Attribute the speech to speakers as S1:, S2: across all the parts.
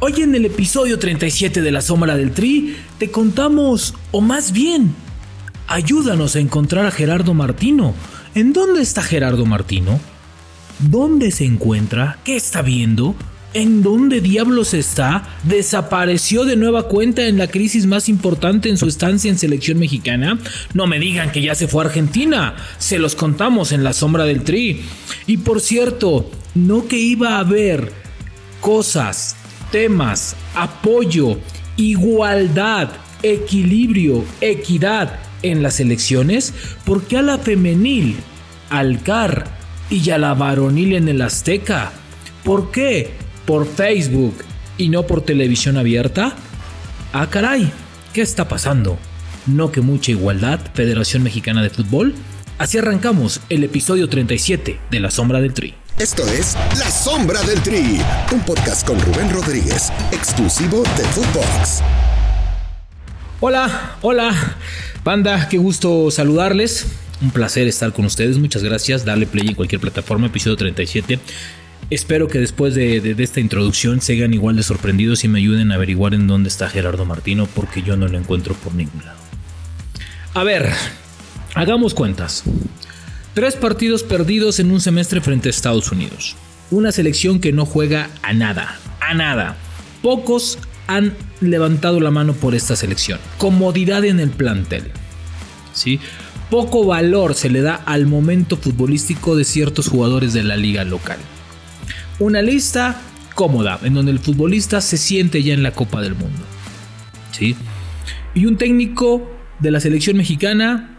S1: Hoy en el episodio 37 de La Sombra del Tri te contamos, o más bien, ayúdanos a encontrar a Gerardo Martino. ¿En dónde está Gerardo Martino? ¿Dónde se encuentra? ¿Qué está viendo? ¿En dónde diablos está? ¿Desapareció de nueva cuenta en la crisis más importante en su estancia en selección mexicana? No me digan que ya se fue a Argentina. Se los contamos en la sombra del tri. Y por cierto, no que iba a haber cosas, temas, apoyo, igualdad, equilibrio, equidad en las elecciones, porque a la femenil, al CAR y a la varonil en el Azteca. ¿Por qué? ¿Por Facebook y no por televisión abierta? Ah, caray, ¿qué está pasando? ¿No que mucha igualdad, Federación Mexicana de Fútbol? Así arrancamos el episodio 37 de La Sombra del Tri.
S2: Esto es La Sombra del Tri, un podcast con Rubén Rodríguez, exclusivo de Footbox.
S1: Hola, hola, banda, qué gusto saludarles. Un placer estar con ustedes, muchas gracias. Darle play en cualquier plataforma, episodio 37. Espero que después de, de, esta introducción sigan igual de sorprendidos y me ayuden a averiguar en dónde está Gerardo Martino, porque yo no lo encuentro por ningún lado. A ver, hagamos cuentas. Tres partidos perdidos en un semestre frente a Estados Unidos. Una selección que no juega a nada, a nada. Pocos han levantado la mano por esta selección. Comodidad en el plantel. ¿Sí? Poco valor se le da al momento futbolístico de ciertos jugadores de la liga local. Una lista cómoda, en donde el futbolista se siente ya en la Copa del Mundo. ¿Sí? Y un técnico de la selección mexicana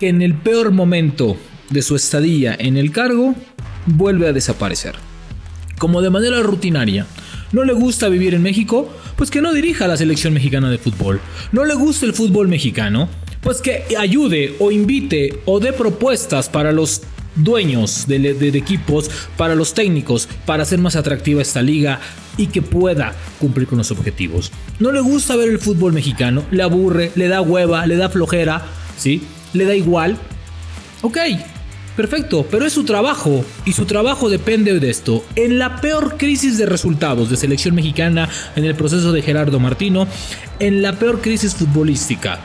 S1: que en el peor momento de su estadía en el cargo, vuelve a desaparecer. Como de manera rutinaria, no le gusta vivir en México, pues que no dirija la selección mexicana de fútbol. No le gusta el fútbol mexicano, pues que ayude o invite o dé propuestas para los dueños de, de, equipos, para los técnicos, para hacer más atractiva esta liga y que pueda cumplir con los objetivos. No le gusta ver el fútbol mexicano, le aburre, le da hueva, le da flojera, ¿sí? Le da igual. Ok, Perfecto, pero es su trabajo y su trabajo depende de esto. En la peor crisis de resultados de selección mexicana, en el proceso de Gerardo Martino, en la peor crisis futbolística,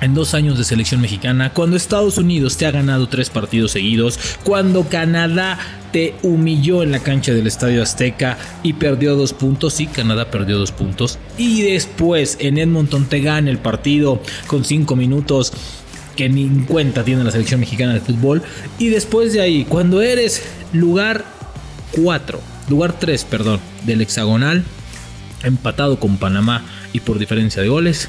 S1: en dos años de selección mexicana, cuando Estados Unidos te ha ganado tres partidos seguidos, cuando Canadá te humilló en la cancha del Estadio Azteca y perdió dos puntos, sí, Canadá perdió dos puntos, y después en Edmonton te gana el partido con cinco minutos que ni en cuenta tiene la selección mexicana de fútbol. Y después de ahí, cuando eres lugar 4, lugar 3, perdón, del hexagonal, empatado con Panamá y por diferencia de goles,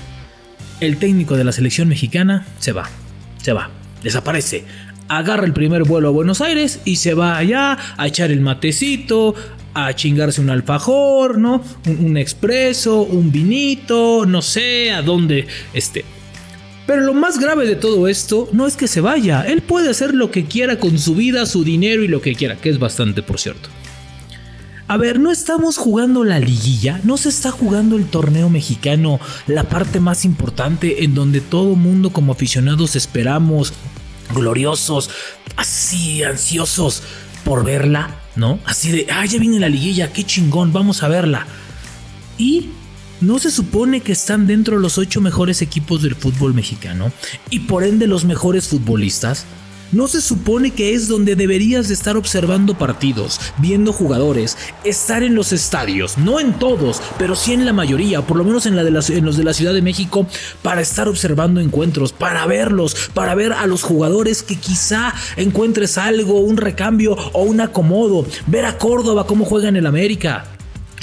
S1: el técnico de la selección mexicana se va, se va, desaparece. Agarra el primer vuelo a Buenos Aires y se va allá a echar el matecito, a chingarse un alfajor, ¿no? Un, un expreso, un vinito, no sé, a dónde esté. Pero lo más grave de todo esto no es que se vaya, él puede hacer lo que quiera con su vida, su dinero y lo que quiera, que es bastante por cierto. A ver, no estamos jugando la liguilla, no se está jugando el torneo mexicano, la parte más importante en donde todo mundo como aficionados esperamos, gloriosos, así ansiosos por verla, ¿no? Así de, ah, ya viene la liguilla, qué chingón, vamos a verla. Y ¿No se supone que están dentro de los ocho mejores equipos del fútbol mexicano y por ende los mejores futbolistas? ¿No se supone que es donde deberías de estar observando partidos, viendo jugadores, estar en los estadios, no en todos, pero sí en la mayoría, por lo menos en, la los de la Ciudad de México, para estar observando encuentros, para verlos, para ver a los jugadores que quizá encuentres algo, un recambio o un acomodo, ver a Córdoba cómo juega en el América?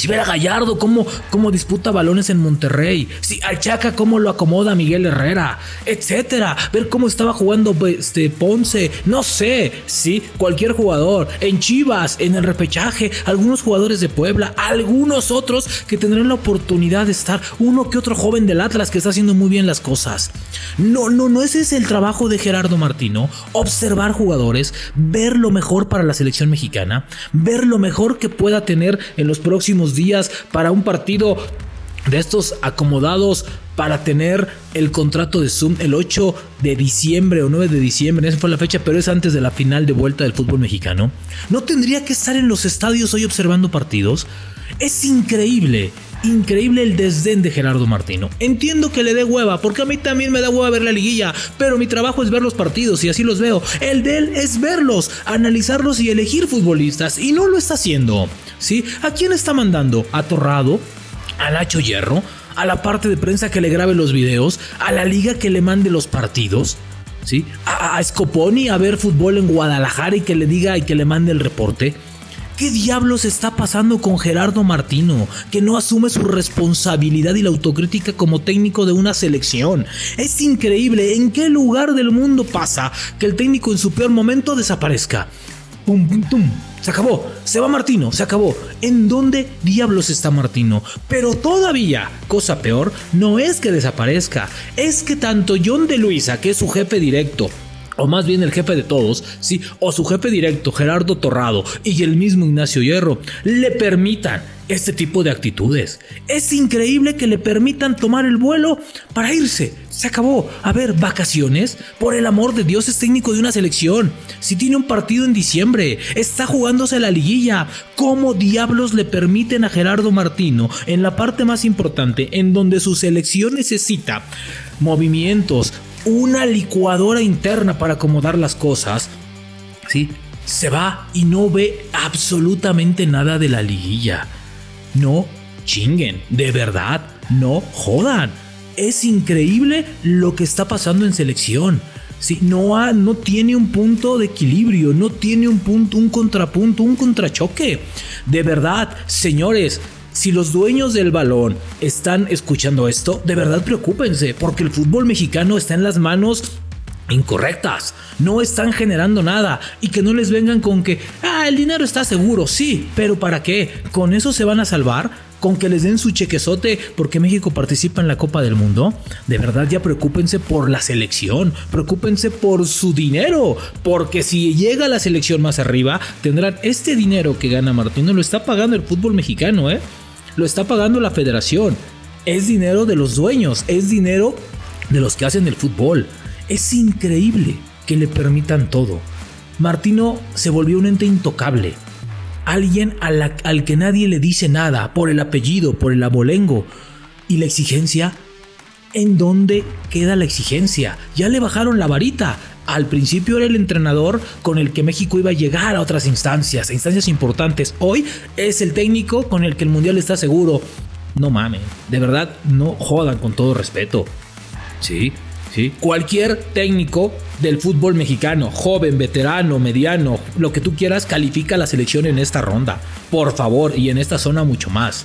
S1: Si ver a Gallardo cómo, cómo disputa balones en Monterrey. Si al Chaca cómo lo acomoda Miguel Herrera. Etcétera. Ver cómo estaba jugando este, Ponce. No sé. Sí, cualquier jugador. En Chivas, en el repechaje. Algunos jugadores de Puebla. Algunos otros que tendrán la oportunidad de estar. Uno que otro joven del Atlas que está haciendo muy bien las cosas. No, no, no. Ese es el trabajo de Gerardo Martino. Observar jugadores. Ver lo mejor para la selección mexicana. Ver lo mejor que pueda tener en los próximos días para un partido de estos acomodados para tener el contrato de Zoom el 8 de diciembre o 9 de diciembre, esa fue la fecha, pero es antes de la final de vuelta del fútbol mexicano. ¿No tendría que estar en los estadios hoy observando partidos? Es increíble. Increíble el desdén de Gerardo Martino. Entiendo que le dé hueva, porque a mí también me da hueva ver la liguilla, pero mi trabajo es ver los partidos y así los veo. El de él es verlos, analizarlos y elegir futbolistas, y no lo está haciendo. ¿Sí? ¿A quién está mandando? ¿A Torrado? ¿A Nacho Hierro? ¿A la parte de prensa que le grabe los videos? ¿A la liga que le mande los partidos? ¿Sí? ¿A, a Scoponi a ver fútbol en Guadalajara y que le diga y que le mande el reporte? ¿Qué diablos está pasando con Gerardo Martino, que no asume su responsabilidad y la autocrítica como técnico de una selección? Es increíble en qué lugar del mundo pasa que el técnico en su peor momento desaparezca. Pum, pum, pum. Se acabó, se va Martino, se acabó. ¿En dónde diablos está Martino? Pero todavía, cosa peor, no es que desaparezca, es que tanto John de Luisa, que es su jefe directo, o más bien el jefe de todos, sí, o su jefe directo, Gerardo Torrado, y el mismo Ignacio Hierro, le permitan este tipo de actitudes. Es increíble que le permitan tomar el vuelo para irse. Se acabó. A ver, vacaciones. Por el amor de Dios, es técnico de una selección. Si tiene un partido en diciembre, está jugándose la liguilla. ¿Cómo diablos le permiten a Gerardo Martino en la parte más importante, en donde su selección necesita movimientos, una licuadora interna para acomodar las cosas, ¿sí? Se va y no ve absolutamente nada de la liguilla. No chinguen, de verdad, no jodan. Es increíble lo que está pasando en selección. Sí, no, no tiene un punto de equilibrio, no tiene un punto, un contrapunto, un contrachoque. De verdad, señores, si los dueños del balón están escuchando esto, de verdad preocúpense, porque el fútbol mexicano está en las manos incorrectas. No están generando nada y que no les vengan con que, ah, el dinero está seguro, sí, pero ¿para qué? ¿Con eso se van a salvar? ¿Con que les den su chequezote porque México participa en la Copa del Mundo? De verdad ya preocúpense por la selección, preocúpense por su dinero, porque si llega la selección más arriba, tendrán este dinero que gana Martino, lo está pagando el fútbol mexicano, ¿eh? Lo está pagando la federación. Es dinero de los dueños, es dinero de los que hacen el fútbol. Es increíble que le permitan todo. Martino se volvió un ente intocable. Alguien al que nadie le dice nada por el apellido, por el abolengo. Y la exigencia, ¿en dónde queda la exigencia? Ya le bajaron la varita. Al principio era el entrenador con el que México iba a llegar a otras instancias, a instancias importantes. Hoy es el técnico con el que el mundial está seguro. No mames, de verdad, no jodan con todo respeto. Sí, sí. Cualquier técnico del fútbol mexicano, joven, veterano, mediano, lo que tú quieras, califica la selección en esta ronda. Por favor, y en esta zona mucho más.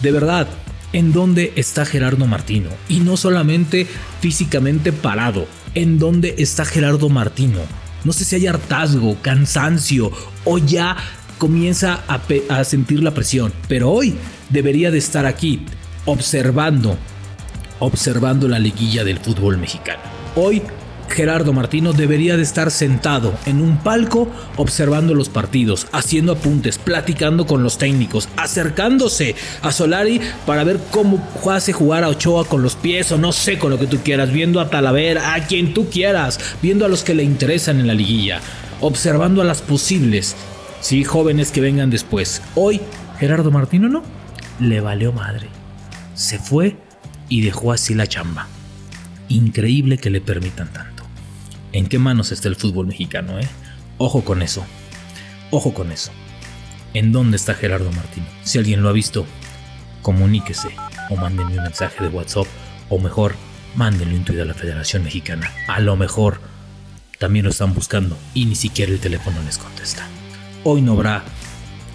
S1: De verdad, ¿en dónde está Gerardo Martino? Y no solamente físicamente parado, ¿en dónde está Gerardo Martino? No sé si hay hartazgo, cansancio o ya comienza a, a sentir la presión, pero hoy debería de estar aquí observando, observando la liguilla del fútbol mexicano. Hoy Gerardo Martino debería de estar sentado en un palco observando los partidos, haciendo apuntes, platicando con los técnicos, acercándose a Solari para ver cómo hace jugar a Ochoa con los pies o no sé con lo que tú quieras, viendo a Talavera, a quien tú quieras, viendo a los que le interesan en la liguilla, observando a las posibles, sí, jóvenes que vengan después. Hoy Gerardo Martino no, le valió madre. Se fue y dejó así la chamba. Increíble que le permitan tanto en qué manos está el fútbol mexicano, ¿eh? Ojo con eso. Ojo con eso. ¿En dónde está Gerardo Martino? Si alguien lo ha visto, comuníquese o mándenme un mensaje de WhatsApp o mejor, mándenle un tweet a la Federación Mexicana. A lo mejor también lo están buscando y ni siquiera el teléfono les contesta. Hoy no habrá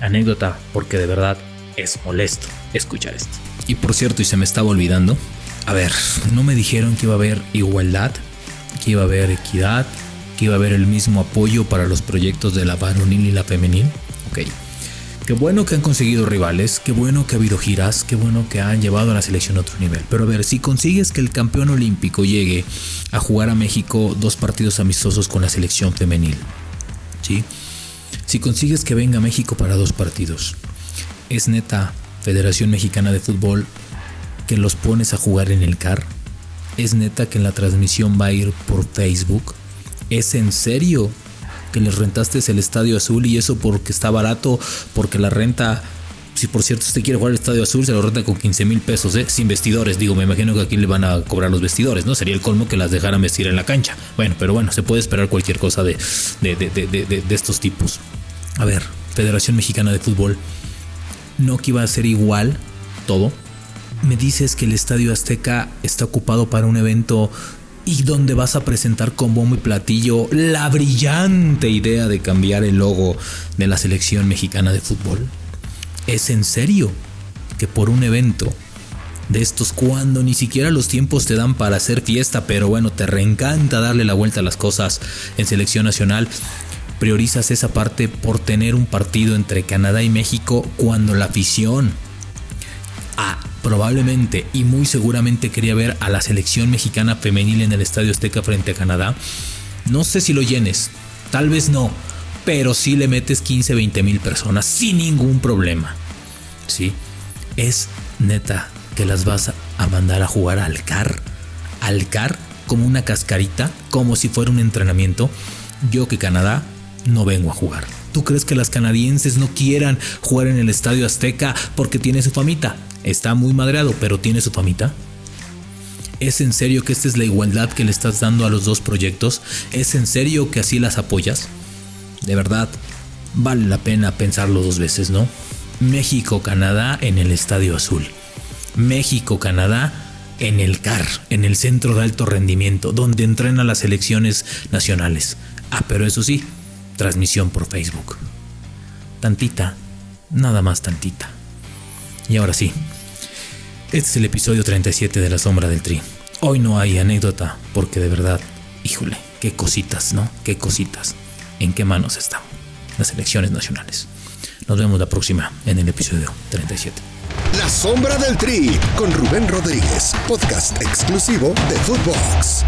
S1: anécdota porque de verdad es molesto escuchar esto. Y por cierto, y se me estaba olvidando, a ver, no me dijeron que iba a haber igualdad que iba a haber equidad, que iba a haber el mismo apoyo para los proyectos de la varonil y la femenil. Ok. Qué bueno que han conseguido rivales, qué bueno que ha habido giras, qué bueno que han llevado a la selección a otro nivel. Pero a ver, si consigues que el campeón olímpico llegue a jugar a México dos partidos amistosos con la selección femenil, ¿sí? Si consigues que venga a México para dos partidos, es neta Federación Mexicana de Fútbol que los pones a jugar en el CAR, ¿Es neta que en la transmisión va a ir por Facebook? ¿Es en serio que les rentaste el Estadio Azul y eso porque está barato, porque la renta Si por cierto usted quiere jugar al Estadio Azul, se lo renta con 15 mil pesos, ¿eh? sin vestidores. Digo, me imagino que aquí le van a cobrar los vestidores, ¿no? Sería el colmo que las dejaran vestir en la cancha. Bueno, pero bueno, se puede esperar cualquier cosa de, de, de estos tipos. A ver, Federación Mexicana de Fútbol, no que iba a ser igual todo. Me dices que el Estadio Azteca está ocupado para un evento y donde vas a presentar con bombo y platillo la brillante idea de cambiar el logo de la selección mexicana de fútbol. ¿Es en serio que por un evento de estos cuando ni siquiera los tiempos te dan para hacer fiesta, pero bueno, te reencanta darle la vuelta a las cosas en selección nacional? Priorizas esa parte por tener un partido entre Canadá y México cuando la afición probablemente y muy seguramente quería ver a la selección mexicana femenil en el Estadio Azteca frente a Canadá. No sé si lo llenes, tal vez no, pero sí le metes 15, 20 mil personas sin ningún problema. ¿Sí? Es neta que las vas a mandar a jugar al CAR. Al CAR como una cascarita, como si fuera un entrenamiento. Yo que Canadá no vengo a jugar. ¿Tú crees que las canadienses no quieran jugar en el Estadio Azteca porque tiene su famita? Está muy madreado, pero tiene su famita. ¿Es en serio que esta es la igualdad que le estás dando a los dos proyectos? ¿Es en serio que así las apoyas? de verdad, vale la pena pensarlo dos veces, ¿no? México-Canadá en el Estadio Azul. México-Canadá en el CAR, en el Centro de Alto Rendimiento, donde entrenan las selecciones nacionales. Ah, pero eso sí, transmisión por Facebook. Tantita, nada más tantita. Y ahora sí, este es el episodio 37 de La Sombra del Tri. Hoy no hay anécdota, porque de verdad, híjole, qué cositas, ¿no? Qué cositas en qué manos están las elecciones nacionales. Nos vemos la próxima en el episodio 37.
S2: La sombra del Tri con Rubén Rodríguez, podcast exclusivo de Footbox.